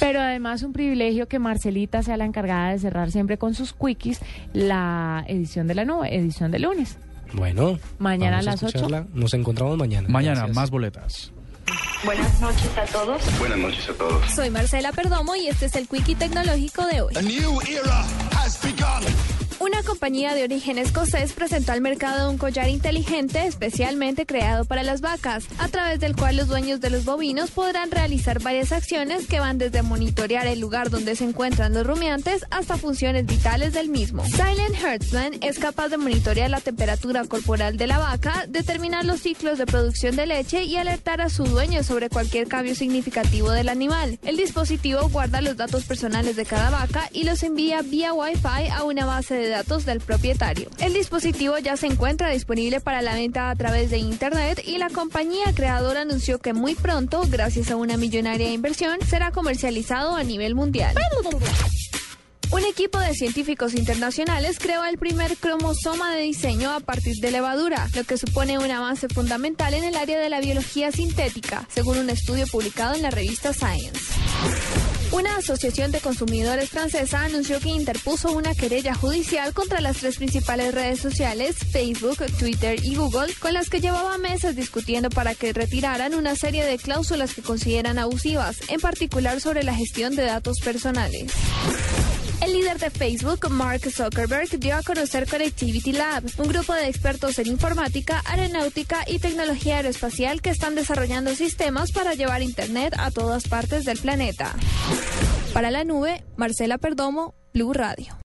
Pero además un privilegio que Marcelita sea la encargada de cerrar siempre con sus quickies la edición de la nube, edición de lunes. Bueno, Mañana vamos a las ocho. escucharla. Nos encontramos mañana. Mañana, Gracias. más boletas. Buenas noches a todos. Buenas noches a todos. Soy Marcela Perdomo y este es el Quickie Tecnológico de hoy. Una compañía de origen escocés presentó al mercado un collar inteligente especialmente creado para las vacas, a través del cual los dueños de los bovinos podrán realizar varias acciones que van desde monitorear el lugar donde se encuentran los rumiantes hasta funciones vitales del mismo. Silent Herdsman es capaz de monitorear la temperatura corporal de la vaca, determinar los ciclos de producción de leche y alertar a su dueño sobre cualquier cambio significativo del animal. El dispositivo guarda los datos personales de cada vaca y los envía vía Wi-Fi a una base de datos del propietario. El dispositivo ya se encuentra disponible para la venta a través de Internet y la compañía creadora anunció que muy pronto, gracias a una millonaria inversión, será comercializado a nivel mundial. Un equipo de científicos internacionales creó el primer cromosoma de diseño a partir de levadura, lo que supone un avance fundamental en el área de la biología sintética, según un estudio publicado en la revista Science. Una asociación de consumidores francesa anunció que interpuso una querella judicial contra las tres principales redes sociales, Facebook, Twitter y Google, con las que llevaba meses discutiendo para que retiraran una serie de cláusulas que consideran abusivas, en particular sobre la gestión de datos personales. El líder de Facebook, Mark Zuckerberg, dio a conocer Connectivity Lab, un grupo de expertos en informática, aeronáutica y tecnología aeroespacial que están desarrollando sistemas para llevar Internet a todas partes del planeta. Para la nube, Marcela Perdomo, Blue Radio.